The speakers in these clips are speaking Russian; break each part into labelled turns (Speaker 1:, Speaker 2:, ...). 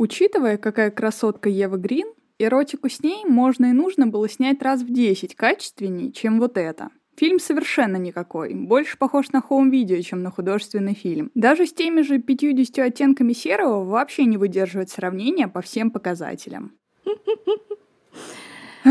Speaker 1: Учитывая, какая красотка Ева Грин, эротику с ней можно и нужно было снять раз в 10 качественнее, чем вот это. Фильм совершенно никакой, больше похож на хоум-видео, чем на художественный фильм. Даже с теми же 50 оттенками серого вообще не выдерживает сравнения по всем показателям.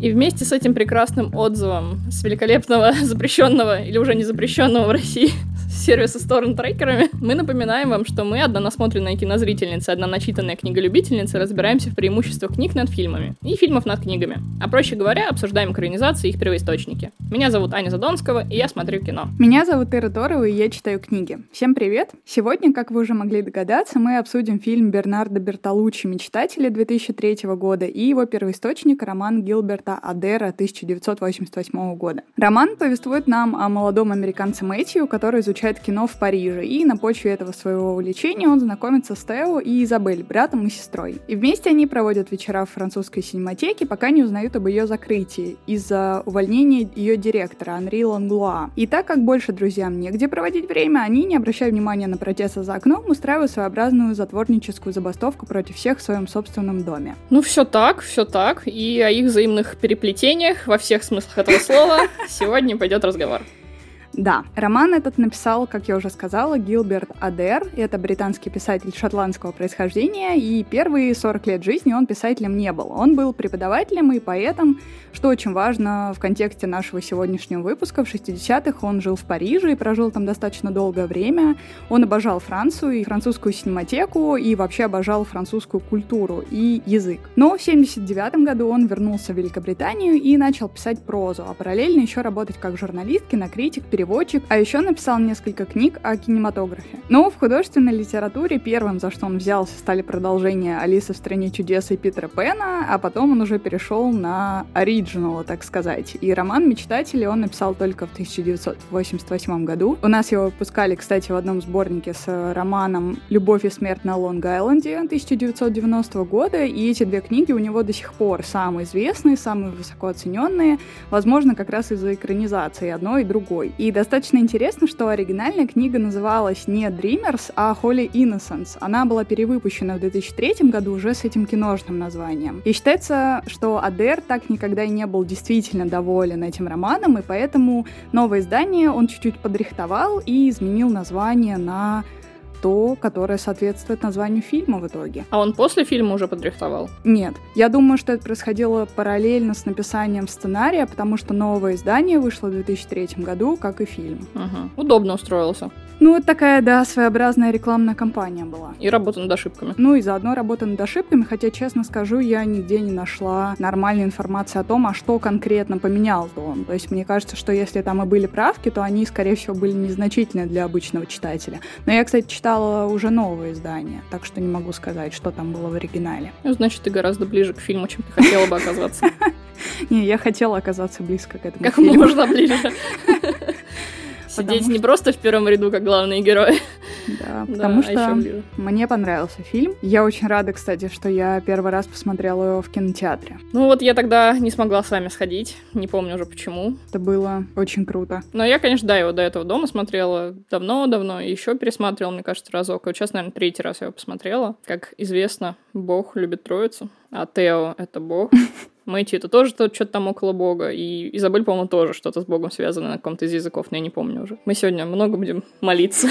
Speaker 2: И вместе с этим прекрасным отзывом с великолепного запрещенного или уже не запрещенного в России сервиса с торрент-трекерами, мы напоминаем вам, что мы, одна насмотренная кинозрительница, одна начитанная книголюбительница, разбираемся в преимуществах книг над фильмами и фильмов над книгами. А проще говоря, обсуждаем экранизации и их первоисточники. Меня зовут Аня Задонского, и я смотрю кино.
Speaker 1: Меня зовут Ира Торова, и я читаю книги. Всем привет! Сегодня, как вы уже могли догадаться, мы обсудим фильм Бернардо Бертолуччи «Мечтатели» 2003 года и его первоисточник роман Гилберта Адера 1988 года. Роман повествует нам о молодом американце Мэтью, который изучает изучает кино в Париже, и на почве этого своего увлечения он знакомится с Тео и Изабель, братом и сестрой. И вместе они проводят вечера в французской синематеке, пока не узнают об ее закрытии из-за увольнения ее директора Анри Ланглуа. И так как больше друзьям негде проводить время, они, не обращая внимания на протесты за окном, устраивают своеобразную затворническую забастовку против всех в своем собственном доме.
Speaker 2: Ну, все так, все так. И о их взаимных переплетениях во всех смыслах этого слова сегодня пойдет разговор.
Speaker 1: Да, роман этот написал, как я уже сказала, Гилберт Адер. Это британский писатель шотландского происхождения, и первые 40 лет жизни он писателем не был. Он был преподавателем и поэтом, что очень важно в контексте нашего сегодняшнего выпуска. В 60-х он жил в Париже и прожил там достаточно долгое время. Он обожал Францию и французскую синематеку, и вообще обожал французскую культуру и язык. Но в 79 году он вернулся в Великобританию и начал писать прозу, а параллельно еще работать как журналист, кинокритик, переводчик переводчик, а еще написал несколько книг о кинематографе. Но в художественной литературе первым, за что он взялся, стали продолжения «Алиса в стране чудес» и Питера Пэна, а потом он уже перешел на оригинала, так сказать. И роман «Мечтатели» он написал только в 1988 году. У нас его выпускали, кстати, в одном сборнике с романом «Любовь и смерть на Лонг-Айленде» 1990 года, и эти две книги у него до сих пор самые известные, самые высоко оцененные, возможно, как раз из-за экранизации одной и другой. И достаточно интересно, что оригинальная книга называлась не Dreamers, а Holy Innocence. Она была перевыпущена в 2003 году уже с этим киношным названием. И считается, что Адер так никогда и не был действительно доволен этим романом, и поэтому новое издание он чуть-чуть подрихтовал и изменил название на то, которое соответствует названию фильма в итоге.
Speaker 2: А он после фильма уже подрихтовал?
Speaker 1: Нет. Я думаю, что это происходило параллельно с написанием сценария, потому что новое издание вышло в 2003 году, как и фильм.
Speaker 2: Угу. Удобно устроился.
Speaker 1: Ну, вот такая, да, своеобразная рекламная кампания была.
Speaker 2: И работа над ошибками.
Speaker 1: Ну, и заодно работа над ошибками, хотя, честно скажу, я нигде не нашла нормальной информации о том, а что конкретно поменял он. То есть, мне кажется, что если там и были правки, то они, скорее всего, были незначительны для обычного читателя. Но я, кстати, читала уже новое издание, так что не могу сказать, что там было в оригинале.
Speaker 2: Ну, значит, ты гораздо ближе к фильму, чем ты хотела бы оказаться.
Speaker 1: Не, я хотела оказаться близко к этому
Speaker 2: Как можно ближе. Сидеть что... не просто в первом ряду, как главные герои.
Speaker 1: Да, потому да, что мне понравился фильм. Я очень рада, кстати, что я первый раз посмотрела его в кинотеатре.
Speaker 2: Ну вот я тогда не смогла с вами сходить, не помню уже почему.
Speaker 1: Это было очень круто.
Speaker 2: Но я, конечно, да, его до этого дома смотрела давно-давно, и еще пересматривала, мне кажется, разок. И вот сейчас, наверное, третий раз я его посмотрела. Как известно, Бог любит троицу, а Тео — это Бог. Мэтью это тоже что-то там около Бога, и Изабель, по-моему, тоже что-то с Богом связано на каком-то из языков, но я не помню уже. Мы сегодня много будем молиться.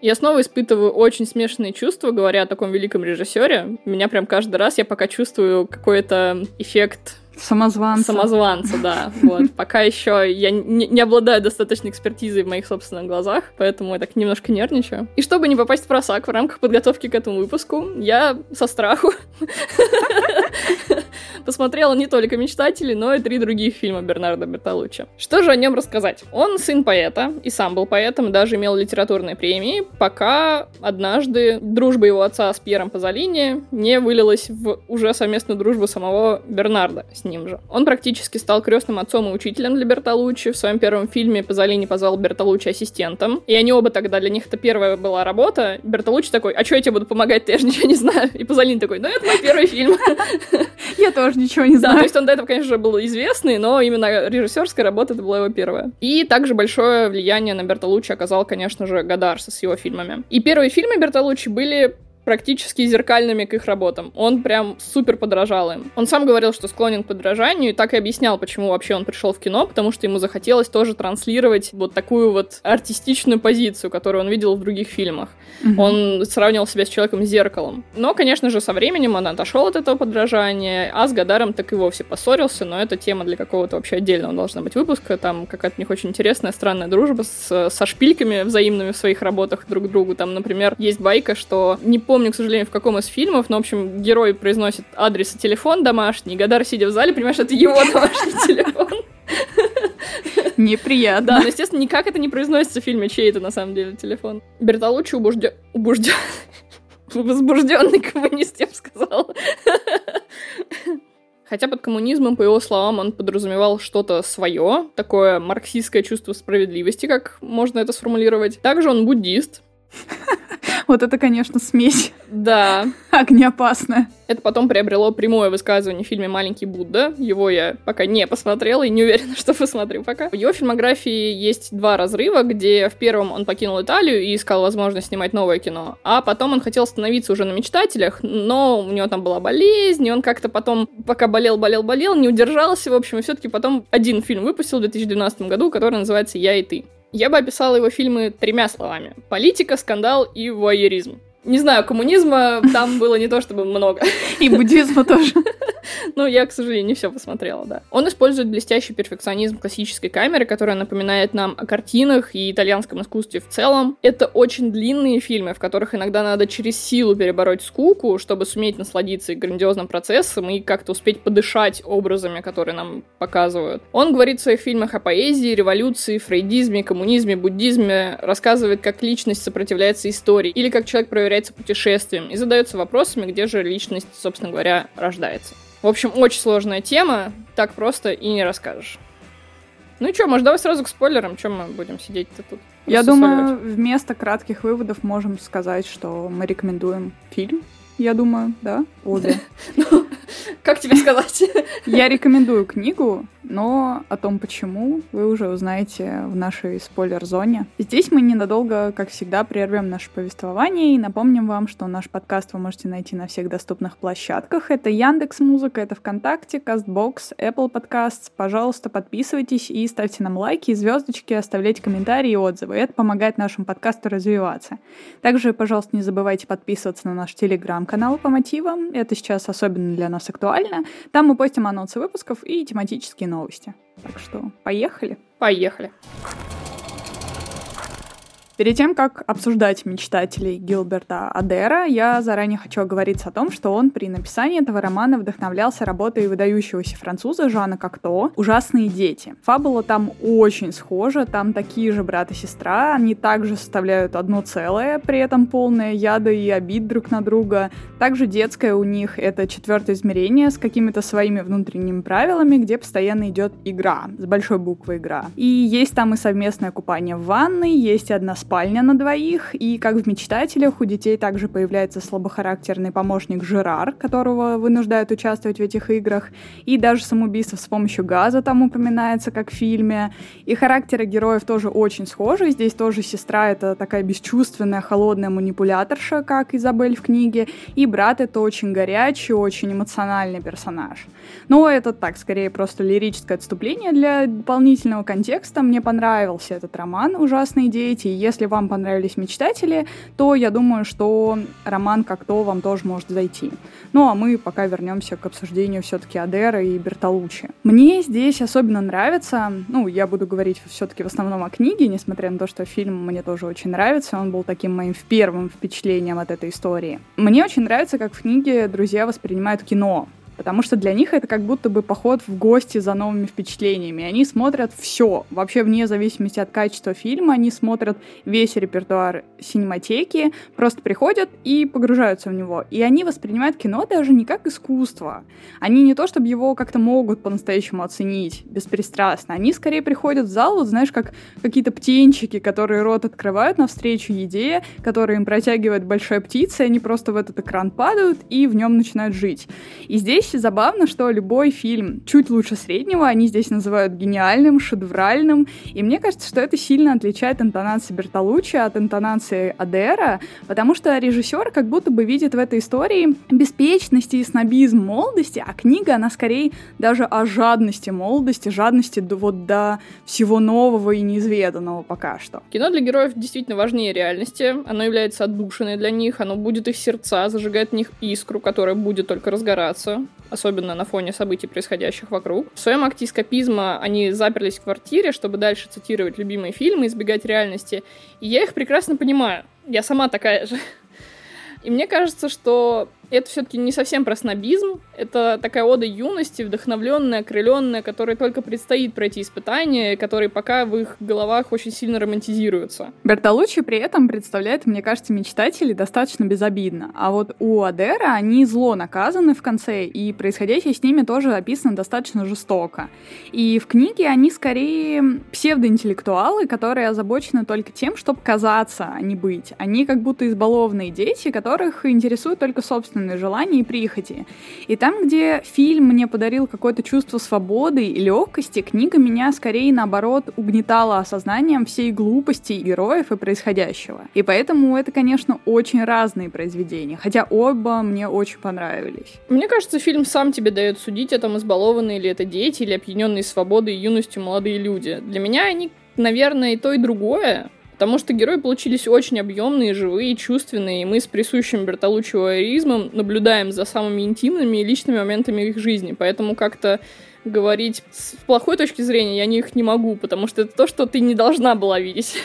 Speaker 2: Я снова испытываю очень смешанные чувства, говоря о таком великом режиссере. Меня прям каждый раз я пока чувствую какой-то эффект
Speaker 1: Самозванца.
Speaker 2: Самозванца, да. Вот. Пока еще я не, не обладаю достаточной экспертизой в моих собственных глазах, поэтому я так немножко нервничаю. И чтобы не попасть в просак в рамках подготовки к этому выпуску, я со страху посмотрела не только «Мечтатели», но и три других фильма Бернарда Бертолуччи. Что же о нем рассказать? Он сын поэта, и сам был поэтом, даже имел литературные премии, пока однажды дружба его отца с Пьером Пазолини не вылилась в уже совместную дружбу самого Бернарда с ним же. Он практически стал крестным отцом и учителем для Бертолуччи. В своем первом фильме Пазолини позвал Бертолуччи ассистентом. И они оба тогда, для них это первая была работа. Бертолуччи такой, а что я тебе буду помогать-то, я же ничего не знаю. И Пазолини такой, ну это мой первый фильм.
Speaker 1: Я тоже даже ничего не знаю.
Speaker 2: Да, то есть он до этого, конечно, был известный, но именно режиссерская работа это была его первая. И также большое влияние на Бертолуччи оказал, конечно же, Гадарса с его фильмами. И первые фильмы Бертолуччи были практически зеркальными к их работам. Он прям супер подражал им. Он сам говорил, что склонен к подражанию, и так и объяснял, почему вообще он пришел в кино, потому что ему захотелось тоже транслировать вот такую вот артистичную позицию, которую он видел в других фильмах. Угу. Он сравнивал себя с человеком зеркалом. Но, конечно же, со временем он отошел от этого подражания, а с Гадаром так и вовсе поссорился, но это тема для какого-то вообще отдельного должна быть выпуска. Там какая-то у них очень интересная, странная дружба с, со шпильками взаимными в своих работах друг к другу. Там, например, есть байка, что не помню помню, к сожалению, в каком из фильмов, но, в общем, герой произносит адрес и телефон домашний, Гадар, сидя в зале, понимаешь, это его домашний телефон.
Speaker 1: Неприятно.
Speaker 2: Да, но, естественно, никак это не произносится в фильме, чей это на самом деле телефон. Бертолуччи убужден... убужден... Возбужденный коммунист, я бы сказала. Хотя под коммунизмом, по его словам, он подразумевал что-то свое, такое марксистское чувство справедливости, как можно это сформулировать. Также он буддист,
Speaker 1: вот это, конечно, смесь.
Speaker 2: Да.
Speaker 1: Огнеопасная.
Speaker 2: Это потом приобрело прямое высказывание в фильме «Маленький Будда». Его я пока не посмотрела и не уверена, что посмотрю пока. В его фильмографии есть два разрыва, где в первом он покинул Италию и искал возможность снимать новое кино, а потом он хотел становиться уже на «Мечтателях», но у него там была болезнь, и он как-то потом, пока болел, болел, болел, не удержался, в общем, и все-таки потом один фильм выпустил в 2012 году, который называется «Я и ты». Я бы описала его фильмы тремя словами. Политика, скандал и вуайеризм. Не знаю, коммунизма там было не то чтобы много.
Speaker 1: И буддизма тоже.
Speaker 2: Ну, я, к сожалению, не все посмотрела, да. Он использует блестящий перфекционизм классической камеры, которая напоминает нам о картинах и итальянском искусстве в целом. Это очень длинные фильмы, в которых иногда надо через силу перебороть скуку, чтобы суметь насладиться грандиозным процессом и как-то успеть подышать образами, которые нам показывают. Он говорит в своих фильмах о поэзии, революции, фрейдизме, коммунизме, буддизме, рассказывает, как личность сопротивляется истории или как человек проверяет является путешествием и задается вопросами, где же личность, собственно говоря, рождается. В общем, очень сложная тема, так просто и не расскажешь. Ну и что, может, давай сразу к спойлерам, чем мы будем сидеть-то тут?
Speaker 1: Я думаю, вместо кратких выводов можем сказать, что мы рекомендуем фильм я думаю, да, обе.
Speaker 2: Ну, как тебе сказать?
Speaker 1: Я рекомендую книгу, но о том, почему, вы уже узнаете в нашей спойлер-зоне. Здесь мы ненадолго, как всегда, прервем наше повествование и напомним вам, что наш подкаст вы можете найти на всех доступных площадках. Это Яндекс Музыка, это ВКонтакте, Castbox, Apple Podcasts. Пожалуйста, подписывайтесь и ставьте нам лайки, звездочки, оставляйте комментарии и отзывы. Это помогает нашему подкасту развиваться. Также, пожалуйста, не забывайте подписываться на наш телеграм канал по мотивам. Это сейчас особенно для нас актуально. Там мы постим анонсы выпусков и тематические новости. Так что поехали.
Speaker 2: Поехали.
Speaker 1: Перед тем, как обсуждать мечтателей Гилберта Адера, я заранее хочу оговориться о том, что он при написании этого романа вдохновлялся работой выдающегося француза Жана Кокто «Ужасные дети». Фабула там очень схожа, там такие же брат и сестра, они также составляют одно целое, при этом полное яда и обид друг на друга. Также детское у них — это четвертое измерение с какими-то своими внутренними правилами, где постоянно идет игра, с большой буквы игра. И есть там и совместное купание в ванной, есть одна спальня на двоих, и как в «Мечтателях» у детей также появляется слабохарактерный помощник Жерар, которого вынуждают участвовать в этих играх, и даже самоубийство с помощью газа там упоминается, как в фильме. И характеры героев тоже очень схожи. Здесь тоже сестра — это такая бесчувственная, холодная манипуляторша, как Изабель в книге, и брат — это очень горячий, очень эмоциональный персонаж. Но это так, скорее просто лирическое отступление для дополнительного контекста. Мне понравился этот роман «Ужасные дети», если если вам понравились «Мечтатели», то я думаю, что роман как-то вам тоже может зайти. Ну а мы пока вернемся к обсуждению все-таки Адера и Бертолуччи. Мне здесь особенно нравится, ну, я буду говорить все-таки в основном о книге, несмотря на то, что фильм мне тоже очень нравится, он был таким моим первым впечатлением от этой истории. Мне очень нравится, как в книге друзья воспринимают кино, потому что для них это как будто бы поход в гости за новыми впечатлениями. Они смотрят все, вообще вне зависимости от качества фильма, они смотрят весь репертуар синематеки, просто приходят и погружаются в него. И они воспринимают кино даже не как искусство. Они не то, чтобы его как-то могут по-настоящему оценить беспристрастно. Они скорее приходят в зал, вот знаешь, как какие-то птенчики, которые рот открывают навстречу еде, которые им протягивает большая птица, и они просто в этот экран падают и в нем начинают жить. И здесь здесь забавно, что любой фильм чуть лучше среднего они здесь называют гениальным, шедевральным, и мне кажется, что это сильно отличает интонации Бертолуччи от интонации Адера, потому что режиссер как будто бы видит в этой истории беспечность и снобизм молодости, а книга, она скорее даже о жадности молодости, жадности до, вот до всего нового и неизведанного пока что.
Speaker 2: Кино для героев действительно важнее реальности, оно является отдушиной для них, оно будет их сердца, зажигает в них искру, которая будет только разгораться, особенно на фоне событий, происходящих вокруг. В своем акте эскапизма они заперлись в квартире, чтобы дальше цитировать любимые фильмы, избегать реальности. И я их прекрасно понимаю. Я сама такая же. И мне кажется, что это все-таки не совсем про снобизм, это такая ода юности, вдохновленная, окрыленная, которой только предстоит пройти испытания, которые пока в их головах очень сильно романтизируются.
Speaker 1: Бертолуччи при этом представляет, мне кажется, мечтателей достаточно безобидно. А вот у Адера они зло наказаны в конце, и происходящее с ними тоже описано достаточно жестоко. И в книге они скорее псевдоинтеллектуалы, которые озабочены только тем, чтобы казаться, а не быть. Они как будто избалованные дети, которых интересует только собственное собственные желания и прихоти. И там, где фильм мне подарил какое-то чувство свободы и легкости, книга меня скорее, наоборот, угнетала осознанием всей глупости героев и происходящего. И поэтому это, конечно, очень разные произведения, хотя оба мне очень понравились.
Speaker 2: Мне кажется, фильм сам тебе дает судить, это избалованные ли это дети, или опьяненные свободой и юностью молодые люди. Для меня они наверное, и то, и другое. Потому что герои получились очень объемные, живые, чувственные, и мы с присущим Бертолуччи наблюдаем за самыми интимными и личными моментами их жизни. Поэтому как-то говорить с плохой точки зрения я их не могу, потому что это то, что ты не должна была видеть.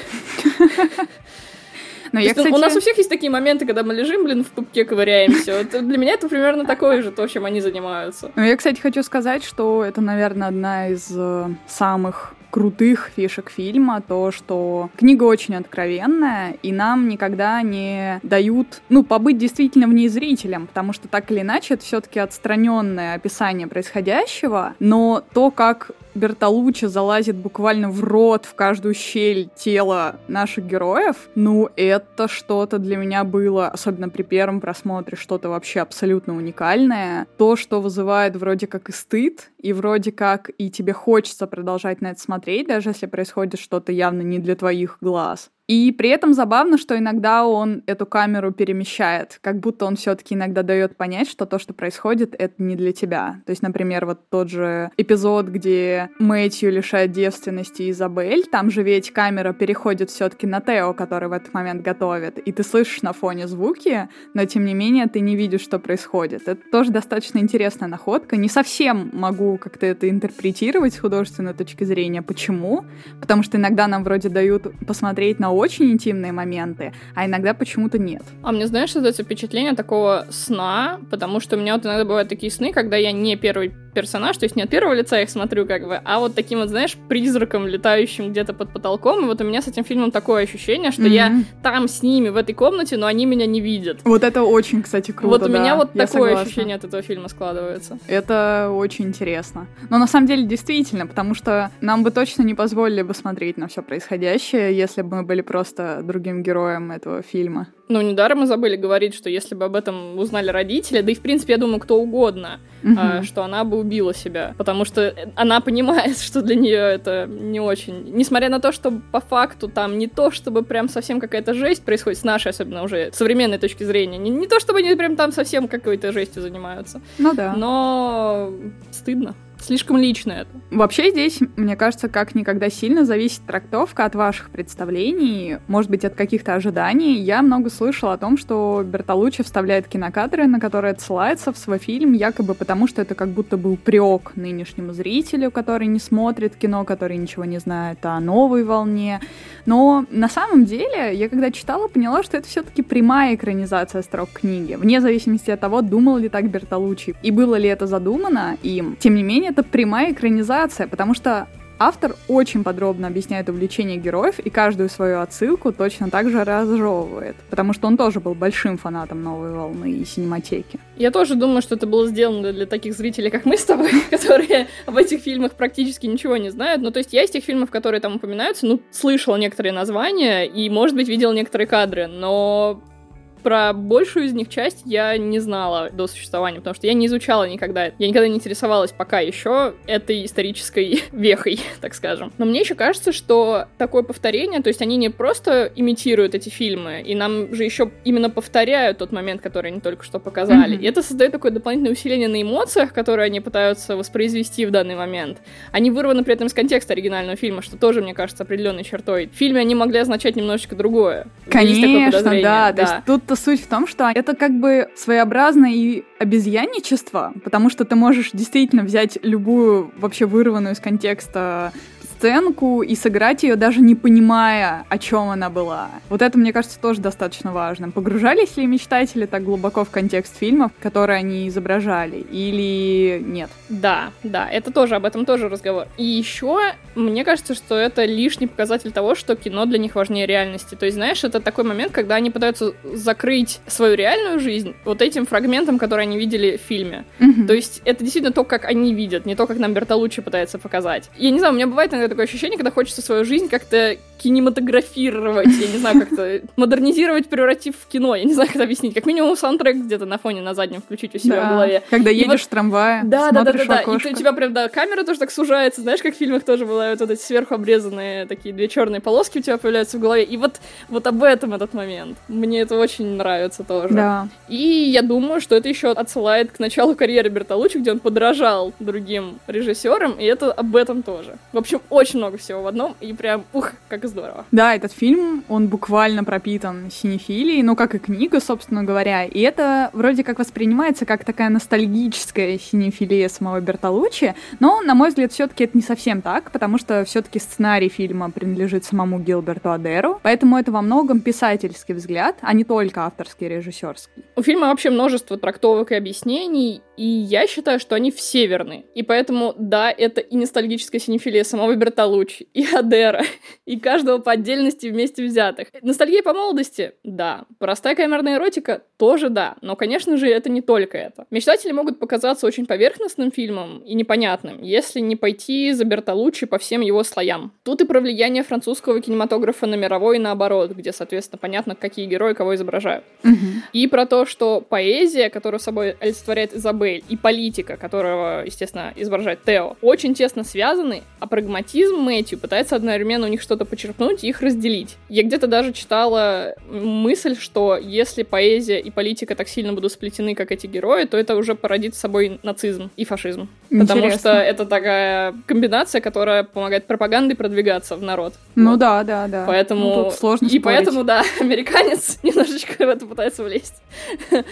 Speaker 2: Но я, кстати... У нас у всех есть такие моменты, когда мы лежим, блин, в пупке ковыряемся. Вот для меня это примерно такое же, то, чем они занимаются.
Speaker 1: Ну, я, кстати, хочу сказать, что это, наверное, одна из э, самых крутых фишек фильма то, что книга очень откровенная, и нам никогда не дают, ну, побыть действительно в ней зрителем, потому что так или иначе это все-таки отстраненное описание происходящего, но то, как Бертолуччи залазит буквально в рот, в каждую щель тела наших героев, ну, это что-то для меня было, особенно при первом просмотре, что-то вообще абсолютно уникальное. То, что вызывает вроде как и стыд, и вроде как и тебе хочется продолжать на это смотреть, даже если происходит что-то явно не для твоих глаз. И при этом забавно, что иногда он эту камеру перемещает, как будто он все-таки иногда дает понять, что то, что происходит, это не для тебя. То есть, например, вот тот же эпизод, где Мэтью лишает девственности Изабель, там же ведь камера переходит все-таки на Тео, который в этот момент готовит, и ты слышишь на фоне звуки, но тем не менее ты не видишь, что происходит. Это тоже достаточно интересная находка. Не совсем могу как-то это интерпретировать с художественной точки зрения. Почему? Потому что иногда нам вроде дают посмотреть на очень интимные моменты, а иногда почему-то нет.
Speaker 2: А мне, знаешь, создается впечатление такого сна, потому что у меня вот иногда бывают такие сны, когда я не первый персонаж, то есть не от первого лица их смотрю как бы, а вот таким вот, знаешь, призраком, летающим где-то под потолком, и вот у меня с этим фильмом такое ощущение, что mm-hmm. я там с ними в этой комнате, но они меня не видят.
Speaker 1: Вот это очень, кстати, круто,
Speaker 2: Вот у
Speaker 1: да,
Speaker 2: меня вот такое согласна. ощущение от этого фильма складывается.
Speaker 1: Это очень интересно. Но на самом деле действительно, потому что нам бы точно не позволили бы смотреть на все происходящее, если бы мы были просто другим героем этого фильма.
Speaker 2: Ну, недаром мы забыли говорить, что если бы об этом узнали родители, да и, в принципе, я думаю, кто угодно, угу. а, что она бы убила себя. Потому что она понимает, что для нее это не очень... Несмотря на то, что по факту там не то, чтобы прям совсем какая-то жесть происходит, с нашей особенно уже современной точки зрения, не, не то, чтобы они прям там совсем какой-то жестью занимаются.
Speaker 1: Ну да.
Speaker 2: Но стыдно. Слишком лично это.
Speaker 1: Вообще здесь, мне кажется, как никогда сильно зависит трактовка от ваших представлений, может быть, от каких-то ожиданий. Я много слышала о том, что Бертолуччи вставляет кинокадры, на которые отсылается в свой фильм, якобы потому, что это как будто был приок нынешнему зрителю, который не смотрит кино, который ничего не знает о новой волне. Но на самом деле, я когда читала, поняла, что это все-таки прямая экранизация строк книги, вне зависимости от того, думал ли так Бертолуччи и было ли это задумано им. Тем не менее, это прямая экранизация, потому что автор очень подробно объясняет увлечение героев и каждую свою отсылку точно так же разжевывает, потому что он тоже был большим фанатом новой волны и синематеки.
Speaker 2: Я тоже думаю, что это было сделано для таких зрителей, как мы с тобой, которые об этих фильмах практически ничего не знают. Ну, то есть я из тех фильмов, которые там упоминаются, ну, слышал некоторые названия и, может быть, видел некоторые кадры, но про большую из них часть я не знала до существования, потому что я не изучала никогда. Я никогда не интересовалась пока еще этой исторической вехой, так скажем. Но мне еще кажется, что такое повторение, то есть они не просто имитируют эти фильмы, и нам же еще именно повторяют тот момент, который они только что показали. Mm-hmm. И это создает такое дополнительное усиление на эмоциях, которые они пытаются воспроизвести в данный момент. Они вырваны при этом из контекста оригинального фильма, что тоже, мне кажется, определенной чертой. В фильме они могли означать немножечко другое.
Speaker 1: Конечно, да. да. То есть тут-то суть в том, что это как бы своеобразное и обезьянничество, потому что ты можешь действительно взять любую вообще вырванную из контекста сценку и сыграть ее даже не понимая, о чем она была. Вот это, мне кажется, тоже достаточно важно. Погружались ли мечтатели так глубоко в контекст фильмов, которые они изображали, или нет?
Speaker 2: Да, да, это тоже, об этом тоже разговор. И еще, мне кажется, что это лишний показатель того, что кино для них важнее реальности. То есть, знаешь, это такой момент, когда они пытаются закрыть свою реальную жизнь вот этим фрагментом, который они видели в фильме. Mm-hmm. То есть, это действительно то, как они видят, не то, как нам Бертолуччи пытается показать. Я не знаю, у меня бывает иногда такое ощущение, когда хочется свою жизнь как-то кинематографировать, я не знаю, как-то модернизировать, превратив в кино. Я не знаю, как это объяснить. Как минимум саундтрек где-то на фоне на заднем включить у себя да. в голове.
Speaker 1: Когда едешь вот... в трамвае,
Speaker 2: да, да, да, да, да. И у тебя прям, да, камера тоже так сужается. Знаешь, как в фильмах тоже бывают вот эти сверху обрезанные такие две черные полоски у тебя появляются в голове. И вот, вот об этом этот момент. Мне это очень нравится тоже.
Speaker 1: Да.
Speaker 2: И я думаю, что это еще отсылает к началу карьеры Бертолуччи, где он подражал другим режиссерам, и это об этом тоже. В общем, очень много всего в одном, и прям, ух, как здорово.
Speaker 1: Да, этот фильм, он буквально пропитан синефилией, ну, как и книга, собственно говоря, и это вроде как воспринимается как такая ностальгическая синефилия самого Бертолуччи, но, на мой взгляд, все-таки это не совсем так, потому что все-таки сценарий фильма принадлежит самому Гилберту Адеру, поэтому это во многом писательский взгляд, а не только авторский режиссерский.
Speaker 2: У фильма вообще множество трактовок и объяснений, и я считаю, что они все верны. И поэтому, да, это и ностальгическая синефилия самого Бертолуччи, и Адера, и каждого по отдельности вместе взятых. Ностальгия по молодости? Да. Простая камерная эротика? Тоже да. Но, конечно же, это не только это. Мечтатели могут показаться очень поверхностным фильмом и непонятным, если не пойти за Бертолуччи по всем его слоям. Тут и про влияние французского кинематографа на мировой и наоборот, где, соответственно, понятно, какие герои кого изображают.
Speaker 1: Угу.
Speaker 2: И про то, что поэзия, которую собой олицетворяет Изабель, и политика, которого, естественно, изображает Тео, очень тесно связаны, а прагматизм Мэтью пытается одновременно у них что-то почерпнуть и их разделить. Я где-то даже читала мысль, что если поэзия и политика так сильно будут сплетены, как эти герои, то это уже породит с собой нацизм и фашизм. Интересно. Потому что это такая комбинация, которая помогает пропагандой продвигаться в народ.
Speaker 1: Ну вот. да, да, да.
Speaker 2: Поэтому...
Speaker 1: Ну, тут сложно
Speaker 2: И
Speaker 1: спорить.
Speaker 2: поэтому, да, американец немножечко в это пытается влезть.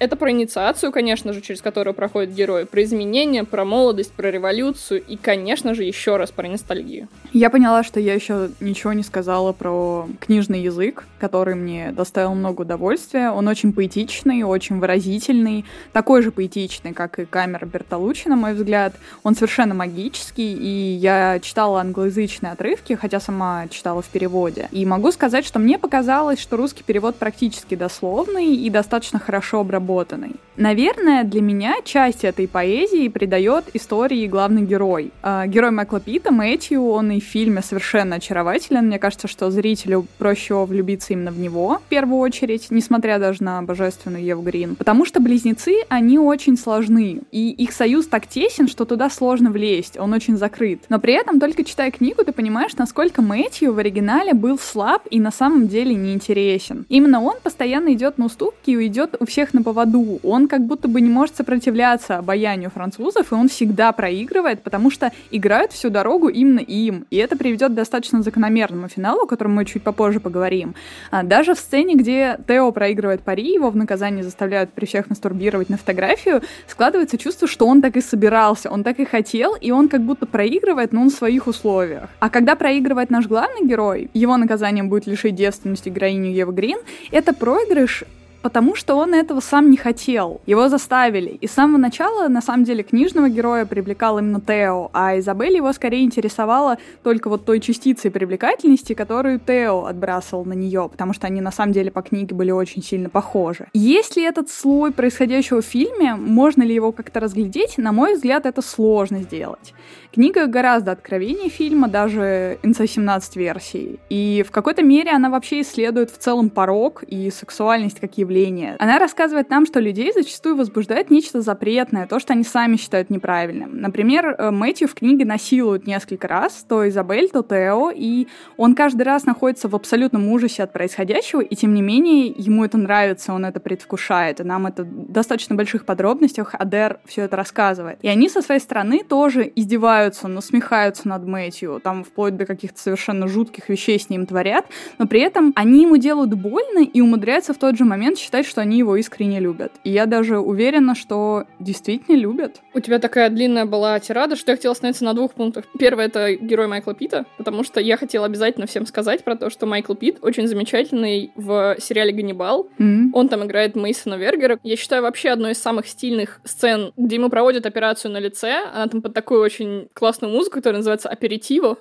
Speaker 2: Это про инициацию, конечно же, через которую проходит герой, про изменения, про молодость, про революцию и, конечно же, еще раз про ностальгию.
Speaker 1: Я поняла, что я еще ничего не сказала про книжный язык, который мне доставил много удовольствия. Он очень поэтичный, очень выразительный, такой же поэтичный, как и камера Бертолуччи, на мой взгляд. Он совершенно магический, и я читала англоязычные отрывки, хотя сама читала в переводе. И могу сказать, что мне показалось, что русский перевод практически дословный и достаточно хорошо обработанный. Наверное, для меня часть этой поэзии придает истории главный герой. Э, герой Майкла Питта, Мэтью, он и в фильме совершенно очарователен. Мне кажется, что зрителю проще влюбиться именно в него в первую очередь, несмотря даже на божественную Еву Грин. Потому что близнецы, они очень сложны. И их союз так тесен, что туда сложно влезть. Он очень закрыт. Но при этом, только читая книгу, ты понимаешь, насколько Мэтью в оригинале был слаб и на самом деле неинтересен. Именно он постоянно идет на уступки и идет у всех на поводу. Он как будто бы не может сопротивляться обаянию французов, и он всегда проигрывает, потому что играют всю дорогу именно им. И это приведет к достаточно закономерному финалу, о котором мы чуть попозже поговорим. А даже в сцене, где Тео проигрывает пари, его в наказание заставляют при всех мастурбировать на фотографию, складывается чувство, что он так и собирался, он так и хотел, и он как будто проигрывает, но он в своих условиях. А когда проигрывает наш главный герой, его наказанием будет лишить девственности героиню Евы Грин, это проигрыш потому что он этого сам не хотел. Его заставили. И с самого начала, на самом деле, книжного героя привлекал именно Тео, а Изабель его скорее интересовала только вот той частицей привлекательности, которую Тео отбрасывал на нее, потому что они на самом деле по книге были очень сильно похожи. Есть ли этот слой происходящего в фильме, можно ли его как-то разглядеть? На мой взгляд, это сложно сделать. Книга гораздо откровеннее фильма, даже NC-17 версии. И в какой-то мере она вообще исследует в целом порог и сексуальность как явление. Она рассказывает нам, что людей зачастую возбуждает нечто запретное, то, что они сами считают неправильным. Например, э, Мэтью в книге насилуют несколько раз, то Изабель, то Тео, и он каждый раз находится в абсолютном ужасе от происходящего, и тем не менее ему это нравится, он это предвкушает, и нам это в достаточно больших подробностях Адер все это рассказывает. И они со своей стороны тоже издеваются, насмехаются над Мэтью, там вплоть до каких-то совершенно жутких вещей с ним творят, но при этом они ему делают больно и умудряются в тот же момент считать, что они его искренне любят. И я даже уверена, что действительно любят.
Speaker 2: У тебя такая длинная была тирада, что я хотела остановиться на двух пунктах. Первое — это герой Майкла Питта, потому что я хотела обязательно всем сказать про то, что Майкл Питт очень замечательный в сериале «Ганнибал». Mm-hmm. Он там играет Мейсона Вергера. Я считаю, вообще одной из самых стильных сцен, где ему проводят операцию на лице. Она там под такую очень классную музыку, которая называется «Аперитиво».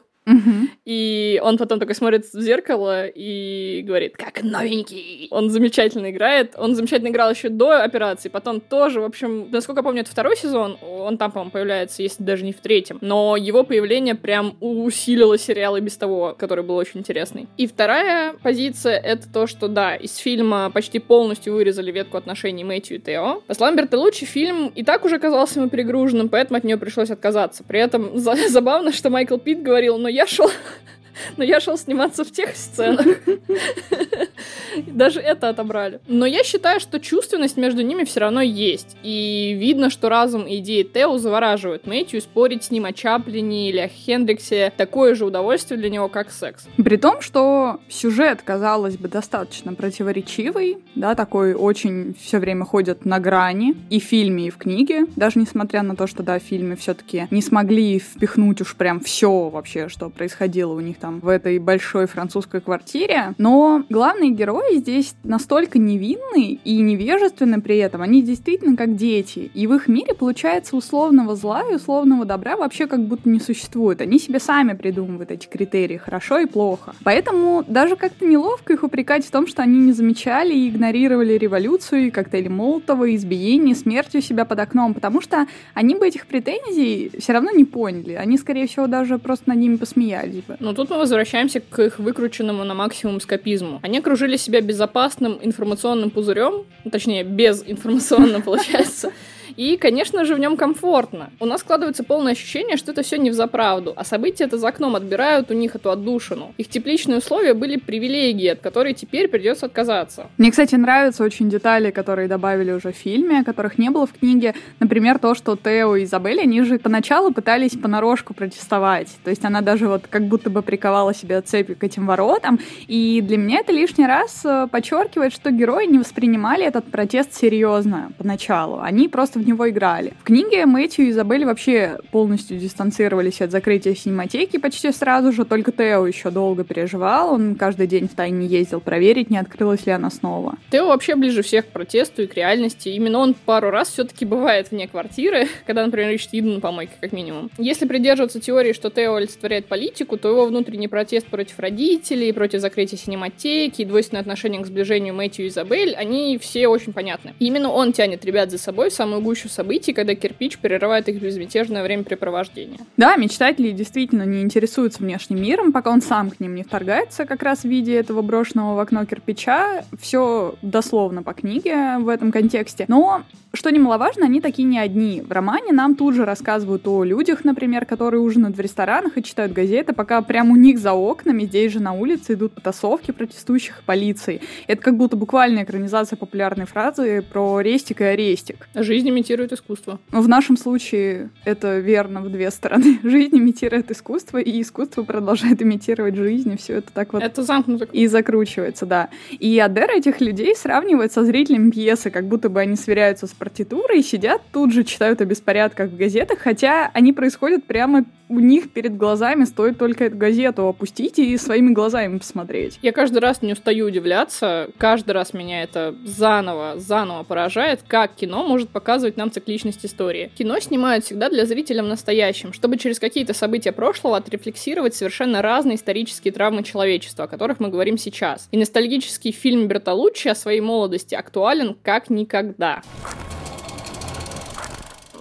Speaker 2: И он потом такой смотрит в зеркало и говорит, как новенький. Он замечательно играет. Он замечательно играл еще до операции. Потом тоже, в общем, насколько я помню, это второй сезон. Он там, по-моему, появляется, если даже не в третьем. Но его появление прям усилило сериал и без того, который был очень интересный. И вторая позиция — это то, что, да, из фильма почти полностью вырезали ветку отношений Мэтью и Тео. По словам Бертолуччи, фильм и так уже казался ему перегруженным, поэтому от нее пришлось отказаться. При этом забавно, что Майкл Питт говорил, но я шел но я шел сниматься в тех сценах. Даже это отобрали. Но я считаю, что чувственность между ними все равно есть. И видно, что разум и идеи Тео завораживают Мэтью, спорить с ним о Чаплине или о Хендриксе такое же удовольствие для него, как секс.
Speaker 1: При том, что сюжет, казалось бы, достаточно противоречивый, да, такой очень все время ходят на грани и в фильме, и в книге, даже несмотря на то, что, да, в фильме все-таки не смогли впихнуть уж прям все вообще, что происходило у них там в этой большой французской квартире. Но главные герои здесь настолько невинны и невежественны при этом. Они действительно как дети. И в их мире получается условного зла и условного добра вообще как будто не существует. Они себе сами придумывают эти критерии, хорошо и плохо. Поэтому даже как-то неловко их упрекать в том, что они не замечали и игнорировали революцию, и коктейли Молотова, избиение, смерть у себя под окном, потому что они бы этих претензий все равно не поняли. Они, скорее всего, даже просто над ними посмеялись бы.
Speaker 2: Ну, тут мы возвращаемся к их выкрученному на максимум скопизму. Они окружили себя безопасным информационным пузырем, точнее, безинформационным, получается, и, конечно же, в нем комфортно. У нас складывается полное ощущение, что это все не в заправду, а события это за окном отбирают у них эту отдушину. Их тепличные условия были привилегии, от которой теперь придется отказаться.
Speaker 1: Мне, кстати, нравятся очень детали, которые добавили уже в фильме, которых не было в книге. Например, то, что Тео и Изабель, они же поначалу пытались понарошку протестовать. То есть она даже вот как будто бы приковала себя цепью к этим воротам. И для меня это лишний раз э, подчеркивает, что герои не воспринимали этот протест серьезно поначалу. Они просто в него играли. В книге Мэтью и Изабель вообще полностью дистанцировались от закрытия синематеки почти сразу же, только Тео еще долго переживал, он каждый день в тайне ездил проверить, не открылась ли она снова.
Speaker 2: Тео вообще ближе всех к протесту и к реальности. Именно он пару раз все-таки бывает вне квартиры, когда, например, ищет еду на помойке, как минимум. Если придерживаться теории, что Тео олицетворяет политику, то его внутренний протест против родителей, против закрытия синематеки и двойственное отношение к сближению Мэтью и Изабель, они все очень понятны. именно он тянет ребят за собой в самую гущу событий, когда кирпич прерывает их безмятежное времяпрепровождение.
Speaker 1: Да, мечтатели действительно не интересуются внешним миром, пока он сам к ним не вторгается, как раз в виде этого брошенного в окно кирпича. Все дословно по книге в этом контексте. Но что немаловажно, они такие не одни. В романе нам тут же рассказывают о людях, например, которые ужинают в ресторанах и читают газеты, пока прямо у них за окнами, здесь же на улице идут потасовки протестующих полиции. Это как будто буквальная экранизация популярной фразы про рестик и арестик.
Speaker 2: Жизнь имитирует искусство.
Speaker 1: В нашем случае это верно в две стороны. Жизнь имитирует искусство, и искусство продолжает имитировать жизнь, и все это так вот...
Speaker 2: Это замкнуто.
Speaker 1: И закручивается, да. И Адер этих людей сравнивает со зрителем пьесы, как будто бы они сверяются с партитурой, сидят тут же, читают о беспорядках в газетах, хотя они происходят прямо у них перед глазами, стоит только эту газету опустить и своими глазами посмотреть.
Speaker 2: Я каждый раз не устаю удивляться, каждый раз меня это заново, заново поражает, как кино может показывать нам цикличность истории. Кино снимают всегда для зрителя в настоящем, чтобы через какие-то события прошлого отрефлексировать совершенно разные исторические травмы человечества, о которых мы говорим сейчас. И ностальгический фильм Бертолуччи о своей молодости актуален как никогда.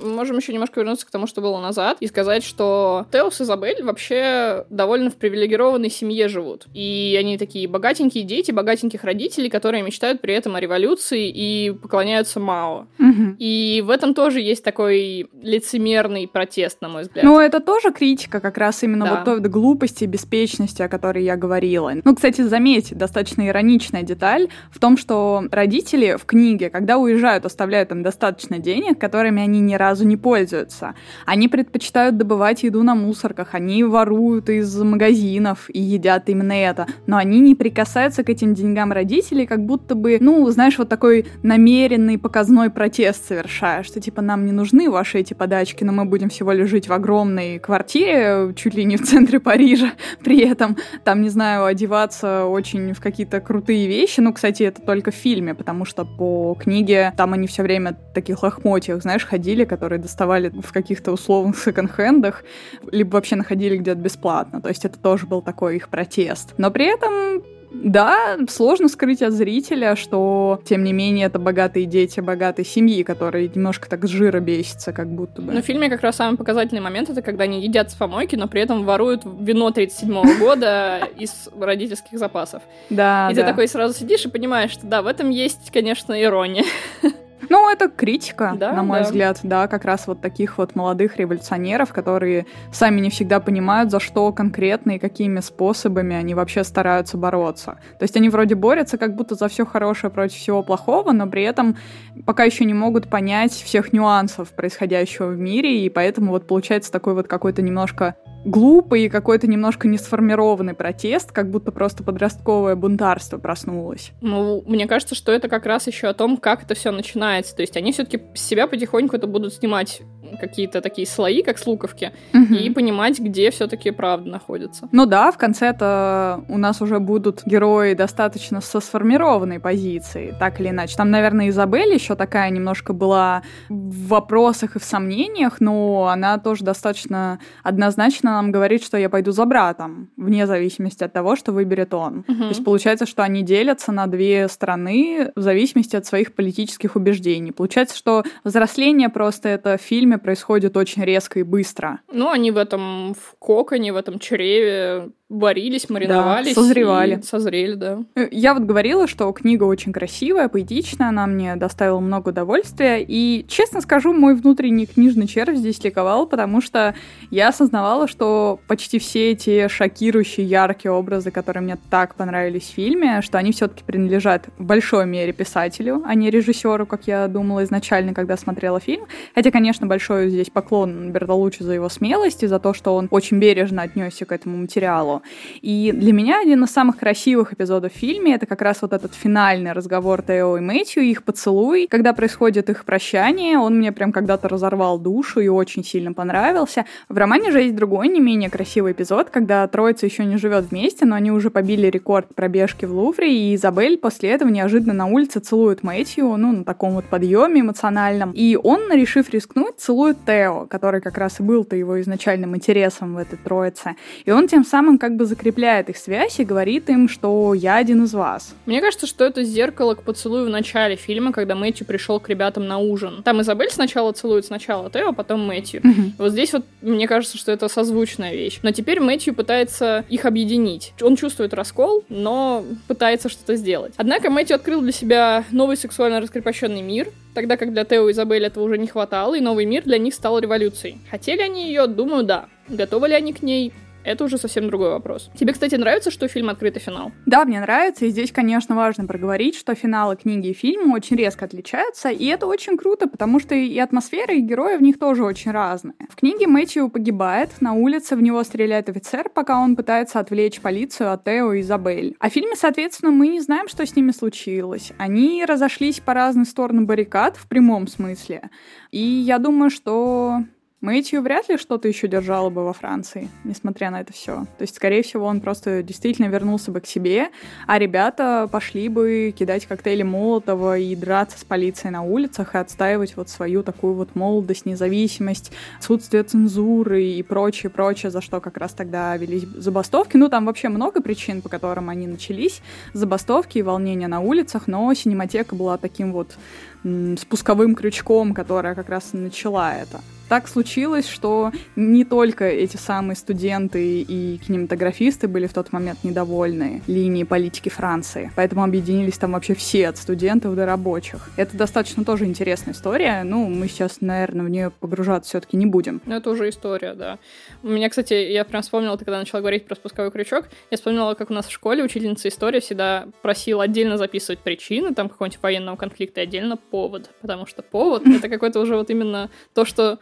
Speaker 2: Можем еще немножко вернуться к тому, что было назад, и сказать, что Теос и Изабель вообще довольно в привилегированной семье живут. И они такие богатенькие дети, богатеньких родителей, которые мечтают при этом о революции и поклоняются Мао.
Speaker 1: Мгм.
Speaker 2: И в этом тоже есть такой лицемерный протест, на мой взгляд.
Speaker 1: Ну, это тоже критика как раз именно
Speaker 2: Да.
Speaker 1: вот той глупости, беспечности, о которой я говорила. Ну, кстати, заметь, достаточно ироничная деталь в том, что родители в книге, когда уезжают, оставляют им достаточно денег, которыми они ни разу не пользуются. Они предпочитают добывать еду на мусорках, они воруют из магазинов и едят именно это. Но они не прикасаются к этим деньгам родителей, как будто бы, ну, знаешь, вот такой намеренный показной протест совершая, что типа нам не нужны ваши эти подачки, но мы будем всего лишь жить в огромной квартире, чуть ли не в центре Парижа, при этом там, не знаю, одеваться очень в какие-то крутые вещи. Ну, кстати, это только в фильме, потому что по книге там они все время в таких лохмотьях, знаешь, ходили, которые доставали в каких-то условных секонд-хендах, либо вообще находили где-то бесплатно. То есть это тоже был такой их протест. Но при этом да, сложно скрыть от зрителя, что, тем не менее, это богатые дети богатой семьи, которые немножко так с жира бесятся, как будто бы.
Speaker 2: Но в фильме как раз самый показательный момент это когда они едят с помойки, но при этом воруют вино 37 года из родительских запасов.
Speaker 1: да,
Speaker 2: и ты такой сразу сидишь и понимаешь, что да, в этом есть, конечно, ирония.
Speaker 1: Ну, это критика,
Speaker 2: Да,
Speaker 1: на мой
Speaker 2: да.
Speaker 1: взгляд, да, как раз вот таких вот молодых революционеров, которые сами не всегда понимают, за что конкретно и какими способами они вообще стараются бороться. То есть они вроде борются как будто за все хорошее против всего плохого, но при этом пока еще не могут понять всех нюансов происходящего в мире, и поэтому вот получается такой вот какой-то немножко глупый и какой-то немножко не сформированный протест, как будто просто подростковое бунтарство проснулось.
Speaker 2: Ну, мне кажется, что это как раз еще о том, как это все начинается. То есть они все-таки себя потихоньку это будут снимать какие-то такие слои, как с луковки, и понимать, где все-таки правда находится.
Speaker 1: Ну да, в конце-то у нас уже будут герои достаточно со сформированной позицией, так или иначе. Там, наверное, Изабель еще такая немножко была в вопросах и в сомнениях, но она тоже достаточно однозначно нам говорит, что я пойду за братом, вне зависимости от того, что выберет он.
Speaker 2: Мгм.
Speaker 1: То есть получается, что они делятся на две страны в зависимости от своих политических убеждений. Получается, что взросление просто это в фильме происходит очень резко и быстро.
Speaker 2: Ну, они в этом в коконе, в этом чреве варились, мариновались.
Speaker 1: созревали.
Speaker 2: и Созрели, да.
Speaker 1: Э, Я вот говорила, что книга очень красивая, поэтичная, она мне доставила много удовольствия, и, честно скажу, мой внутренний книжный червь здесь ликовал, потому что я осознавала, что почти все эти шокирующие, яркие образы, которые мне так понравились в фильме, что они все-таки принадлежат в большой мере писателю, а не режиссеру, как я думала изначально, когда смотрела фильм. Хотя, конечно, большой здесь поклон Бертолуччи за его смелость и за то, что он очень бережно отнесся к этому материалу. И для меня один из самых красивых эпизодов в фильме это как раз вот этот финальный разговор Тео и Мэтью, их поцелуй, когда происходит их прощание. Он мне прям когда-то разорвал душу и очень сильно понравился. В романе же есть другой, не менее красивый эпизод, когда троица еще не живет вместе, но они уже побили рекорд пробежки в Лувре, и Изабель после этого неожиданно на улице целует Мэтью, ну, на таком вот подъеме эмоциональном. И он, решив рискнуть, целует Тео, который как раз и был-то его изначальным интересом в этой троице. И он тем самым как бы закрепляет их связь и говорит им, что я один из вас.
Speaker 2: Мне кажется, что это зеркало к поцелую в начале фильма, когда Мэтью пришел к ребятам на ужин. Там Изабель сначала целует сначала Тео, а потом Мэтью. Вот здесь вот мне кажется, что это созвучная вещь. Но теперь Мэтью пытается их объединить. Он чувствует раскол, но пытается что-то сделать. Однако Мэтью открыл для себя новый сексуально раскрепощенный мир, тогда как для Тео и Изабель этого уже не хватало, и новый мир для них стал революцией. Хотели они ее? Думаю, да. Готовы ли они к ней? Это уже совсем другой вопрос. Тебе, кстати, нравится, что фильм открытый финал?
Speaker 1: Да, мне нравится, и здесь, конечно, важно проговорить, что финалы книги и фильма очень резко отличаются, и это очень круто, потому что и атмосфера, и герои в них тоже очень разные. В книге Мэтью погибает, на улице в него стреляет офицер, пока он пытается отвлечь полицию от Тео и Изабель. А в фильме, соответственно, мы не знаем, что с ними случилось. Они разошлись по разные стороны баррикад, в прямом смысле. И я думаю, что Мэтью вряд ли что-то еще держало бы во Франции, несмотря на это все. То есть, скорее всего, он просто действительно вернулся бы к себе, а ребята пошли бы кидать коктейли Молотова и драться с полицией на улицах и отстаивать вот свою такую вот молодость, независимость, отсутствие цензуры и прочее, прочее, за что как раз тогда велись забастовки. Ну, там вообще много причин, по которым они начались. Забастовки и волнения на улицах, но синематека была таким вот спусковым крючком, которая как раз начала это так случилось, что не только эти самые студенты и кинематографисты были в тот момент недовольны линией политики Франции, поэтому объединились там вообще все, от студентов до рабочих. Это достаточно тоже интересная история, ну, мы сейчас, наверное, в нее погружаться все-таки не будем.
Speaker 2: Ну, это уже история, да. У меня, кстати, я прям вспомнила, ты когда начала говорить про спусковой крючок, я вспомнила, как у нас в школе учительница истории всегда просила отдельно записывать причины там какого-нибудь военного конфликта и отдельно повод, потому что повод — это какой-то уже вот именно то, что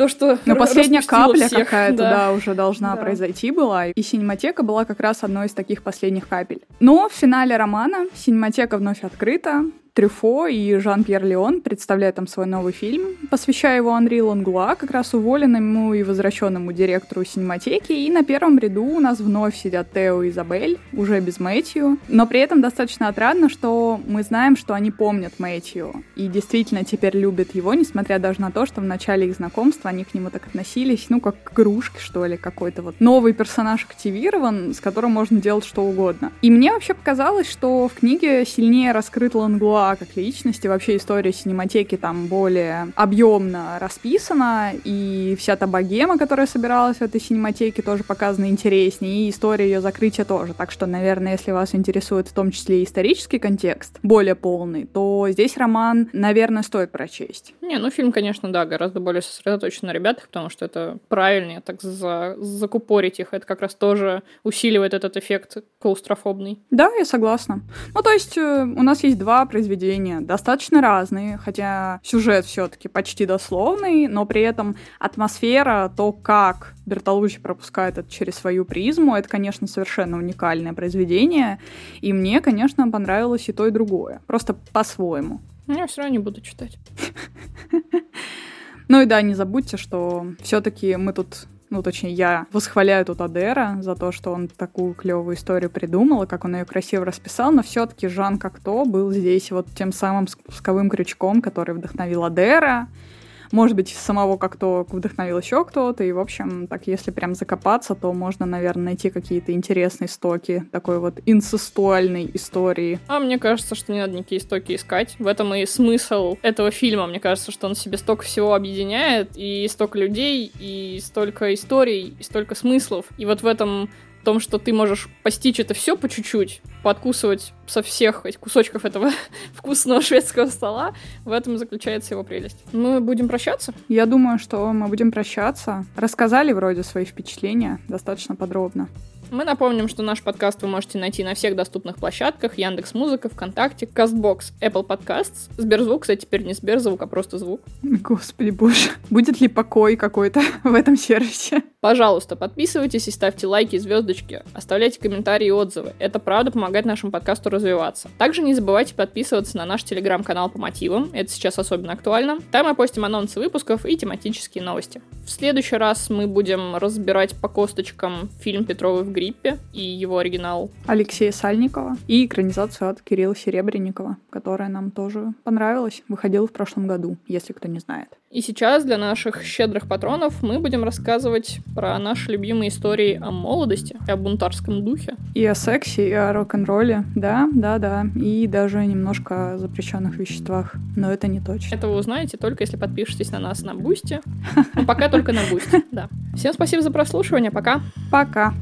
Speaker 2: то, что
Speaker 1: Но последняя капля какая-то, да. да, уже должна да. произойти была. И синематека была как раз одной из таких последних капель. Но в финале романа синематека вновь открыта. Трюфо и Жан-Пьер Леон представляют там свой новый фильм, посвящая его Анри Лонгуа, как раз уволенному и возвращенному директору синематеки. И на первом ряду у нас вновь сидят Тео и Изабель, уже без Мэтью. Но при этом достаточно отрадно, что мы знаем, что они помнят Мэтью. И действительно теперь любят его, несмотря даже на то, что в начале их знакомства они к нему так относились, ну, как к игрушке, что ли, какой-то вот новый персонаж активирован, с которым можно делать что угодно. И мне вообще показалось, что в книге сильнее раскрыт Лангуа Луа как личности, вообще история синематеки там более объемно расписана, и вся та богема, которая собиралась в этой синематеке, тоже показана интереснее, и история ее закрытия тоже. Так что, наверное, если вас интересует в том числе и исторический контекст, более полный, то здесь роман, наверное, стоит прочесть.
Speaker 2: Не, ну фильм, конечно, да, гораздо более сосредоточен на ребятах, потому что это правильнее так за... закупорить их. Это как раз тоже усиливает этот эффект клаустрофобный.
Speaker 1: Да, я согласна. Ну, то есть э, у нас есть два произведения произведения достаточно разные, хотя сюжет все-таки почти дословный, но при этом атмосфера, то, как Бертолуччи пропускает это через свою призму, это, конечно, совершенно уникальное произведение, и мне, конечно, понравилось и то, и другое, просто по-своему.
Speaker 2: Я все равно не буду читать.
Speaker 1: Ну и да, не забудьте, что все-таки мы тут ну, точнее, я восхваляю тут Адера за то, что он такую клевую историю придумал, и как он ее красиво расписал, но все-таки Жан Кокто был здесь вот тем самым спусковым крючком, который вдохновил Адера, может быть, самого как-то вдохновил еще кто-то. И, в общем, так если прям закопаться, то можно, наверное, найти какие-то интересные стоки такой вот инцестуальной истории.
Speaker 2: А мне кажется, что не надо никакие истоки искать. В этом и смысл этого фильма. Мне кажется, что он себе столько всего объединяет, и столько людей, и столько историй, и столько смыслов. И вот в этом в том, что ты можешь постичь это все по чуть-чуть, подкусывать со всех этих кусочков этого вкусного шведского стола, в этом заключается его прелесть. Мы будем прощаться?
Speaker 1: Я думаю, что мы будем прощаться. Рассказали вроде свои впечатления достаточно подробно.
Speaker 2: Мы напомним, что наш подкаст вы можете найти на всех доступных площадках Яндекс Музыка, ВКонтакте, Castbox, Apple Podcasts. Сберзвук, кстати, теперь не Сберзвук, а просто звук.
Speaker 1: Господи боже, будет ли покой какой-то в этом сервисе?
Speaker 2: Пожалуйста, подписывайтесь и ставьте лайки звездочки, оставляйте комментарии и отзывы. Это правда помогает нашему подкасту развиваться. Также не забывайте подписываться на наш телеграм-канал по мотивам, это сейчас особенно актуально. Там мы постим анонсы выпусков и тематические новости. В следующий раз мы будем разбирать по косточкам фильм Петровы в гриппе и его оригинал.
Speaker 1: Алексея Сальникова и экранизацию от Кирилла Серебренникова, которая нам тоже понравилась, выходила в прошлом году, если кто не знает.
Speaker 2: И сейчас для наших щедрых патронов мы будем рассказывать про наши любимые истории о молодости, о бунтарском духе.
Speaker 1: И о сексе, и о рок-н-ролле. Да, да, да. И даже немножко о запрещенных веществах. Но это не точно.
Speaker 2: Это вы узнаете только если подпишетесь на нас на Boosty. Ну, пока только на Boosty, да. Всем спасибо за прослушивание. Пока.
Speaker 1: Пока.